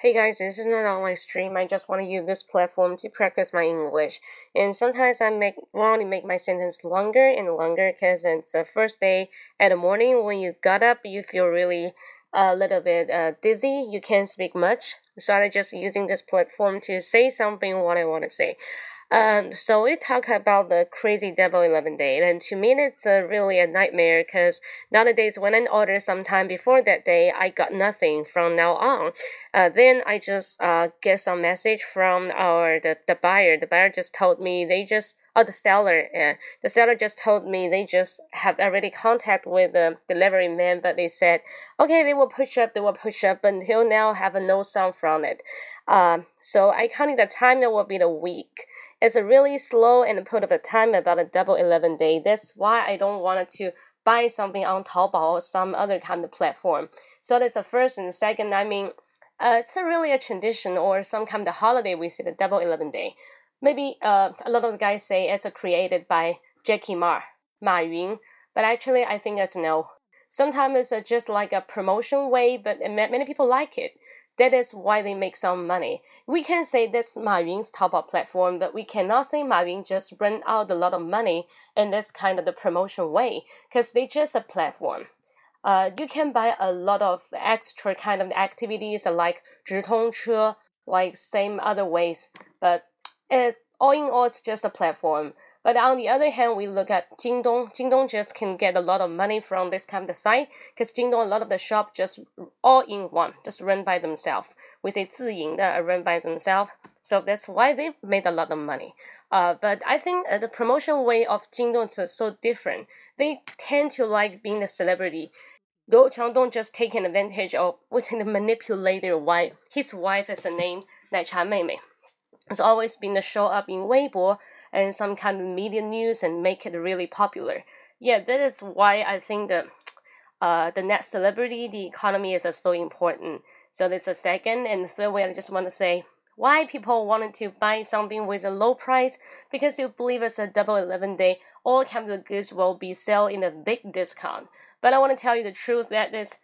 Hey guys, this is not an online stream. I just want to use this platform to practice my English. And sometimes I make want to make my sentence longer and longer because it's the first day at the morning when you got up, you feel really a little bit uh, dizzy. You can't speak much. So I just using this platform to say something what I want to say. Um, so we talk about the crazy Double Eleven day, and to me it's really a nightmare because nowadays when I order sometime before that day, I got nothing from now on. Uh, then I just uh, get some message from our the, the buyer. The buyer just told me they just oh the seller uh, the seller just told me they just have already contact with the delivery man, but they said okay they will push up they will push up until now have no sound from it. Um, so I counting the time it will be the week. It's a really slow and put up a time about a double 11 day. That's why I don't want to buy something on Taobao or some other kind of platform. So that's the first and second. I mean, uh, it's a really a tradition or some kind of holiday. We see the double 11 day. Maybe uh, a lot of the guys say it's created by Jackie Ma, Ma Yun, but actually I think it's no. Sometimes it's just like a promotion way, but many people like it. That is why they make some money. We can say that's Ma Yun's Taobao platform, but we cannot say Ma Yun just run out a lot of money in this kind of the promotion way, because they just a platform. Uh, you can buy a lot of extra kind of activities like 直通车, like same other ways, but it, all in all, it's just a platform. But on the other hand, we look at Jingdong. Jingdong just can get a lot of money from this kind of site because Jingdong, a lot of the shop just all in one, just run by themselves. We say 自营的 run by themselves. So that's why they made a lot of money. Uh, but I think uh, the promotion way of Jingdong is so different. They tend to like being a celebrity. Go Changdong just taking advantage of what's the manipulator wife. His wife is a name 奶茶妹妹. It's always been to show up in Weibo and some kind of media news and make it really popular. Yeah, that is why I think that uh, the net celebrity, the economy is uh, so important. So that's a second and third way. I just want to say why people wanted to buy something with a low price because you believe it's a double 11 day all of goods will be sold in a big discount. But I want to tell you the truth that is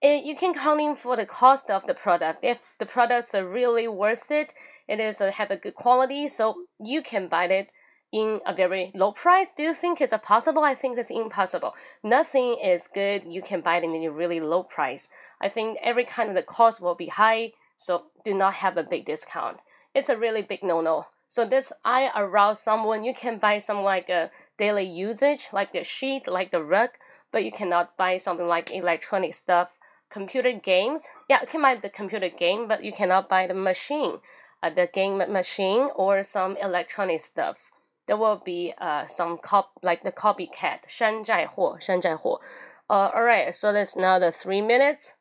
it, you can count in for the cost of the product. If the products are really worth it, it is a, have a good quality, so you can buy it in a very low price. Do you think it's possible? I think it's impossible. Nothing is good. You can buy it in a really low price. I think every kind of the cost will be high, so do not have a big discount. It's a really big no-no. So this I arouse someone. You can buy some like a daily usage, like the sheet, like the rug, but you cannot buy something like electronic stuff computer games. Yeah, you can buy the computer game, but you cannot buy the machine, uh, the game machine or some electronic stuff. There will be uh, some cop like the copycat, 山寨货,山寨货. Uh, all right, so that's now the three minutes.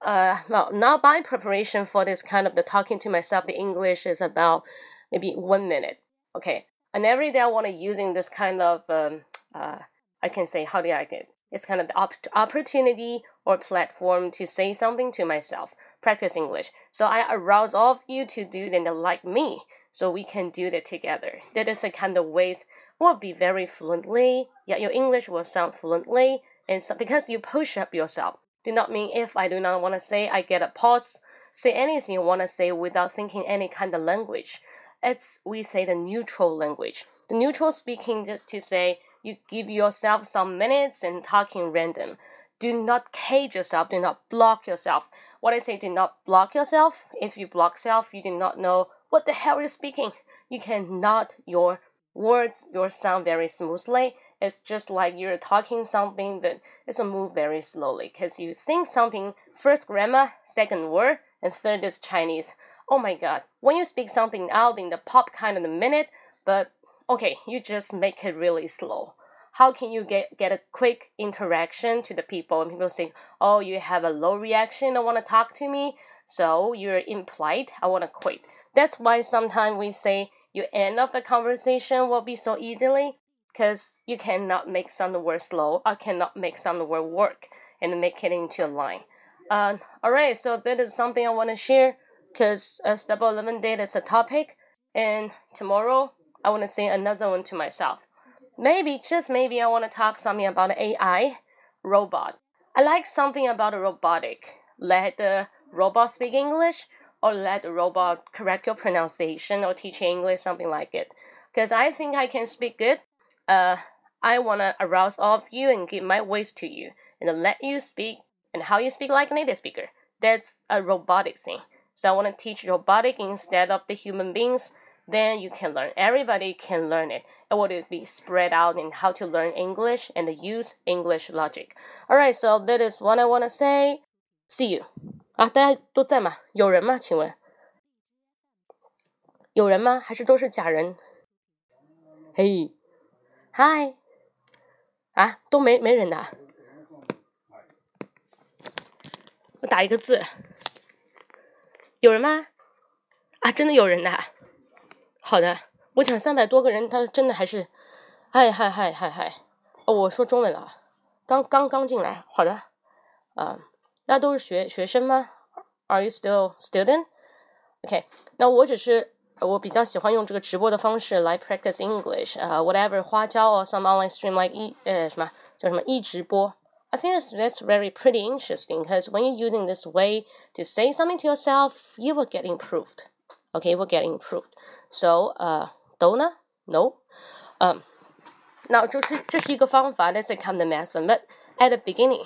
Uh, well, now my preparation for this kind of the talking to myself, the English is about maybe one minute. Okay, and every day I want to using this kind of um, uh, I can say how do I get it's kind of the op- opportunity or platform to say something to myself, practice English. So I arouse all of you to do then like me, so we can do that together. That is a kind of ways will be very fluently. Yeah, your English will sound fluently, and so, because you push up yourself. Do not mean if I do not want to say, I get a pause. Say anything you want to say without thinking any kind of language. It's we say the neutral language. The neutral speaking just to say you give yourself some minutes and talking random. Do not cage yourself, do not block yourself. What I say, do not block yourself. If you block yourself, you do not know what the hell you're speaking. You cannot your words your sound very smoothly. It's just like you're talking something, but it's a move very slowly because you think something first grammar, second word, and third is Chinese. Oh my god, when you speak something out in the pop kind of the minute, but okay, you just make it really slow. How can you get, get a quick interaction to the people? And people say, oh, you have a low reaction, don't want to talk to me, so you're impolite, I want to quit. That's why sometimes we say you end of the conversation will be so easily because you cannot make some word slow or cannot make some word work and make it into a line. Uh, all right, so that is something I want to share because as double 11 date is a topic, and tomorrow I want to say another one to myself. Maybe, just maybe, I want to talk something about AI, robot. I like something about a robotic. Let the robot speak English, or let the robot correct your pronunciation or teach you English, something like it. Because I think I can speak good. Uh, I want to arouse all of you and give my voice to you and let you speak and how you speak like a native speaker. That's a robotic thing. So I want to teach robotic instead of the human beings. Then you can learn. Everybody can learn it. It will be spread out in how to learn English and use English logic. Alright, so that is what I want to say. See you. 啊，大家都在吗？有人吗？请问有人吗？还是都是假人？嘿，嗨，啊，都没没人的。我打一个字，有人吗？啊，真的有人的。好的， 我讲三百多个人，他真的还是，嗨嗨嗨嗨嗨，哦，我说中文了，刚刚刚进来。好的，啊，那都是学学生吗？Are you still student? OK，那我只是我比较喜欢用这个直播的方式来 practice English，呃，whatever 花椒 or some online stream like 一呃什么叫什么一直播。I think that's, that's very pretty interesting because when you're using this way to say something to yourself, you will get improved. Okay, you will get improved. So, uh, Dona, no. Um, now, 这是这是一个方法，that's a kind of method. But at the beginning,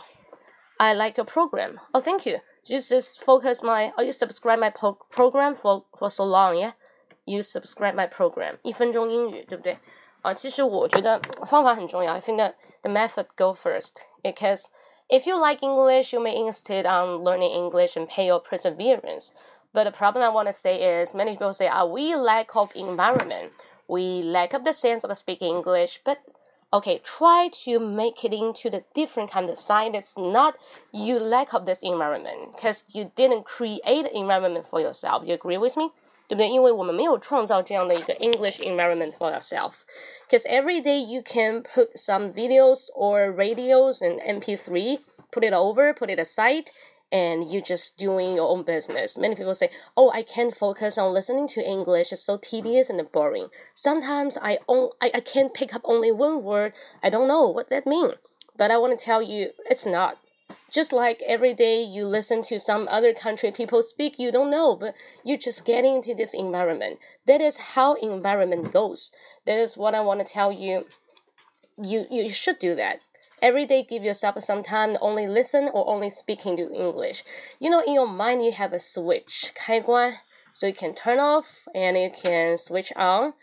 I like your program. Oh, thank you. Just, just focus my. Oh, you subscribe my pro program for for so long, yeah. You subscribe my program. 一分钟英语，对不对？啊，其实我觉得方法很重要。I think that the method go first because if you like English, you may insist on learning English and pay your perseverance. But the problem I want to say is many people say, "Ah, we lack of environment. We lack of the sense of speaking English." But okay, try to make it into the different kind of side. It's not you lack of this environment because you didn't create an environment for yourself. You agree with me? 对不对？因为我们没有创造这样的一个 English environment for yourself. Because every day you can put some videos or radios and MP3, put it over, put it aside, and you just doing your own business. Many people say, "Oh, I can't focus on listening to English. It's so tedious and boring." Sometimes I on, I, I can't pick up only one word. I don't know what that means. But I want to tell you, it's not just like every day you listen to some other country people speak you don't know but you just get into this environment that is how environment goes that is what i want to tell you you you should do that every day give yourself some time to only listen or only speaking to english you know in your mind you have a switch 开关 so you can turn off and you can switch on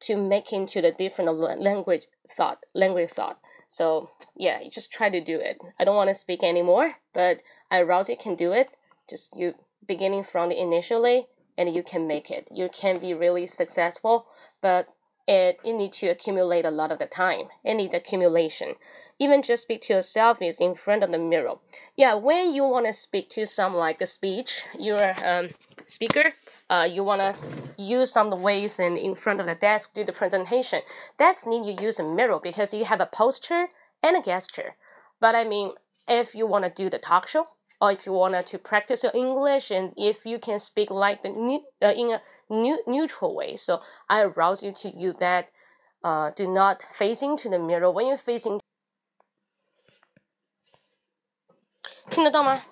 to make into the different language thought language thought so yeah, you just try to do it. I don't want to speak anymore, but I rouse you can do it. Just you beginning from the initially and you can make it. You can be really successful, but it you need to accumulate a lot of the time. It needs accumulation. Even just speak to yourself is in front of the mirror. Yeah, when you want to speak to some like a speech, you're um speaker, uh, you want to use some ways and in front of the desk do the presentation, that's need you use a mirror because you have a posture and a gesture. But I mean, if you want to do the talk show or if you want to practice your English and if you can speak like the uh, in a new, neutral way, so I arouse you to use that. Uh, do not facing to the mirror when you're facing. 听得到吗？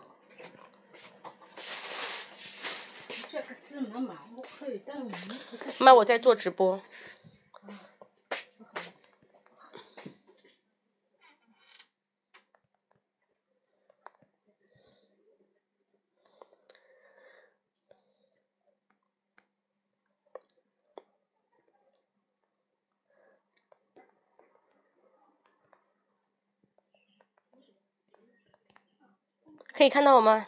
妈，我在做直播。 可以看到我吗？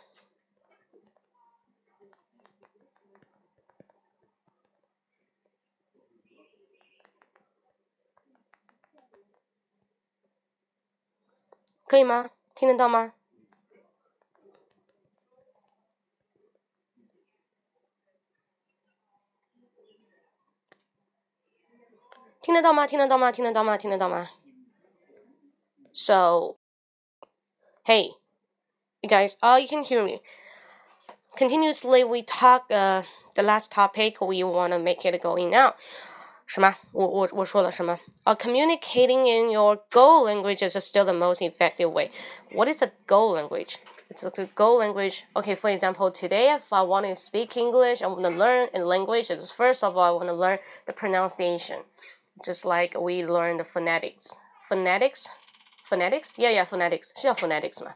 可以吗？听得到吗？听得到吗？听得到吗？听得到吗？听得到吗？So, hey, you guys, all you can hear me. Continuously, we talk uh, the last topic we want to make it going now. 什么？我我我说了什么？啊、uh,，communicating in your Go language is still the most effective way. What is a Go language? It's a Go language. Okay, for example, today if I want to speak English, I want to learn a language. Is first of all, I want to learn the pronunciation, just like we learn the phonetics. Phonetics, phonetics, yeah, yeah, phonetics 是叫 phonetics 吗？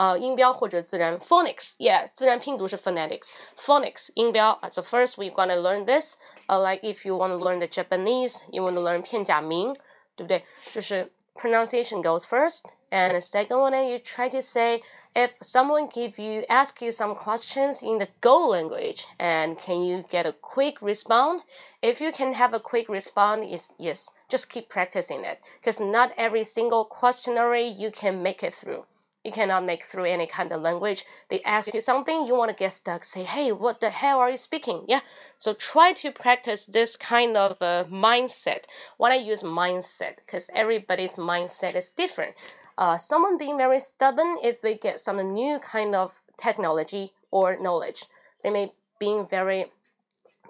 呃，音标或者自然 phonics，yeah，自然拼读是 phonetics，phonics 音标啊。So first we're gonna learn this. Uh, like if you want to learn the Japanese, you want to learn 片假名，对不对？就是 pronunciation goes first, and the second one you try to say if someone give you ask you some questions in the Go language, and can you get a quick response? If you can have a quick response, is yes, just keep practicing it, because not every single questionnaire you can make it through you cannot make through any kind of language. They ask you something, you want to get stuck, say, hey, what the hell are you speaking? Yeah. So try to practice this kind of uh, mindset. When I use mindset, because everybody's mindset is different. Uh, someone being very stubborn, if they get some new kind of technology or knowledge, they may being very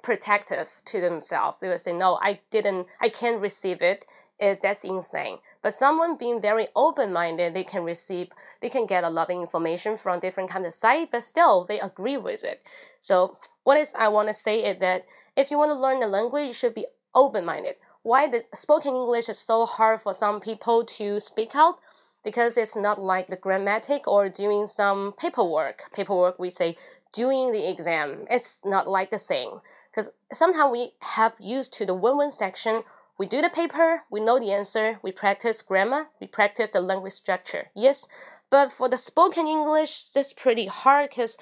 protective to themselves. They will say, no, I didn't, I can't receive it. it that's insane. But someone being very open-minded, they can receive, they can get a lot of information from different kind of site, but still they agree with it. So what is I want to say is that if you want to learn the language, you should be open-minded. Why the spoken English is so hard for some people to speak out? Because it's not like the grammatic or doing some paperwork. Paperwork we say doing the exam. It's not like the same. Because sometimes we have used to the one-one section we do the paper, we know the answer, we practice grammar, we practice the language structure. Yes, but for the spoken English, it's pretty hard because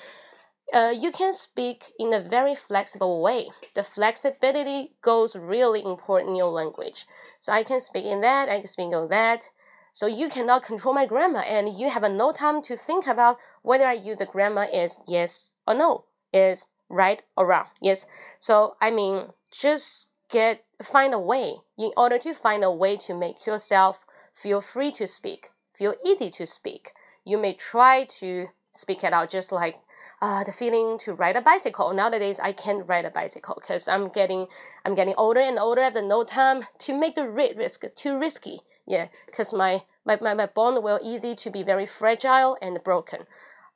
uh, you can speak in a very flexible way. The flexibility goes really important in your language. So I can speak in that, I can speak on that. So you cannot control my grammar, and you have no time to think about whether I use the grammar is yes or no, is right or wrong. Yes. So I mean, just get find a way in order to find a way to make yourself feel free to speak, feel easy to speak. You may try to speak it out just like uh, the feeling to ride a bicycle. Nowadays, I can't ride a bicycle because I'm getting I'm getting older and older. I have no time to make the risk too risky. Yeah, because my, my, my, my bone will easy to be very fragile and broken.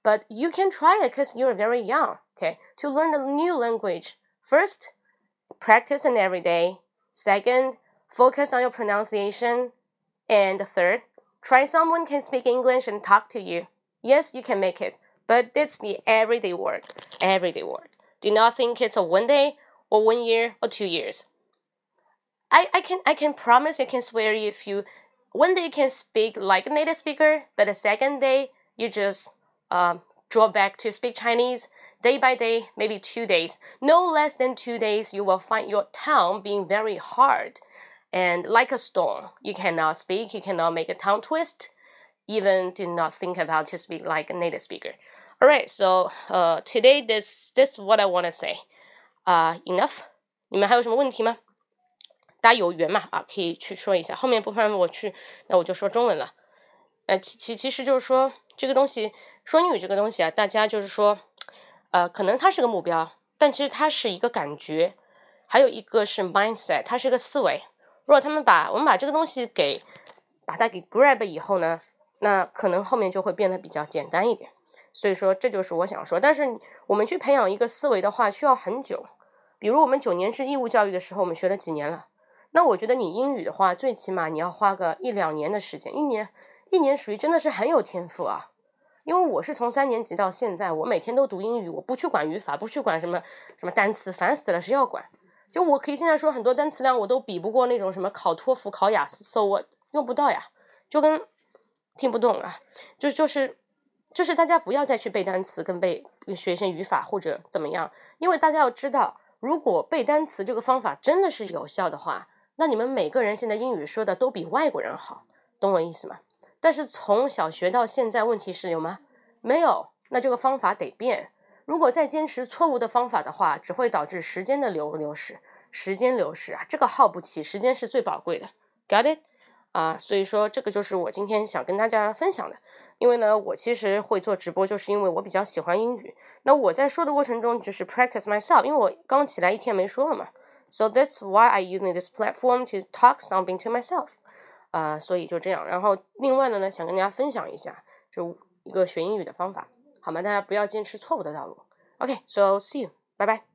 But you can try it because you're very young. Okay, to learn a new language. First, practice it every day. Second, focus on your pronunciation. And third, try someone can speak English and talk to you. Yes, you can make it, but it's the everyday work. Everyday work. Do not think it's a one day or one year or two years. I, I can I can promise I can swear if you one day you can speak like a native speaker, but the second day you just uh, draw back to speak Chinese day by day, maybe two days, no less than two days, you will find your tongue being very hard and like a stone. You cannot speak, you cannot make a tongue twist, even do not think about to speak like a native speaker. All right, so uh, today this this is what I want to say. Uh, enough. 你们还有什么问题吗？大家有缘嘛啊，可以去说一下。后面部分我去，那我就说中文了。呃，其其其实就是说这个东西，说英语这个东西啊，大家就是说。 呃，可能它是个目标，但其实它是一个感觉，还有一个是 mindset，它是一个思维。如果他们把我们把这个东西给把它给 grab 以后呢，那可能后面就会变得比较简单一点。所以说，这就是我想说。但是我们去培养一个思维的话，需要很久。比如我们九年制义务教育的时候，我们学了几年了？那我觉得你英语的话，最起码你要花个一两年的时间，一年一年属于真的是很有天赋啊。因为我是从三年级到现在，我每天都读英语，我不去管语法，不去管什么什么单词，烦死了，谁要管？就我可以现在说很多单词量，我都比不过那种什么考托福、考雅思，so 我用不到呀，就跟听不懂啊，就就是就是大家不要再去背单词跟背学一些语法或者怎么样，因为大家要知道，如果背单词这个方法真的是有效的话，那你们每个人现在英语说的都比外国人好，懂我意思吗？但是从小学到现在，问题是有吗？没有，那这个方法得变。如果再坚持错误的方法的话，只会导致时间的流流失，时间流失啊，这个耗不起，时间是最宝贵的，got it？啊，所以说这个就是我今天想跟大家分享的。因为呢，我其实会做直播，就是因为我比较喜欢英语。那我在说的过程中，就是 practice myself，因为我刚起来一天没说了嘛，So that's why I using this platform to talk something to myself. 啊，所以就这样。然后另外的呢，想跟大家分享一下，就一个学英语的方法，好吗？大家不要坚持错误的道路。OK，so see you，拜拜。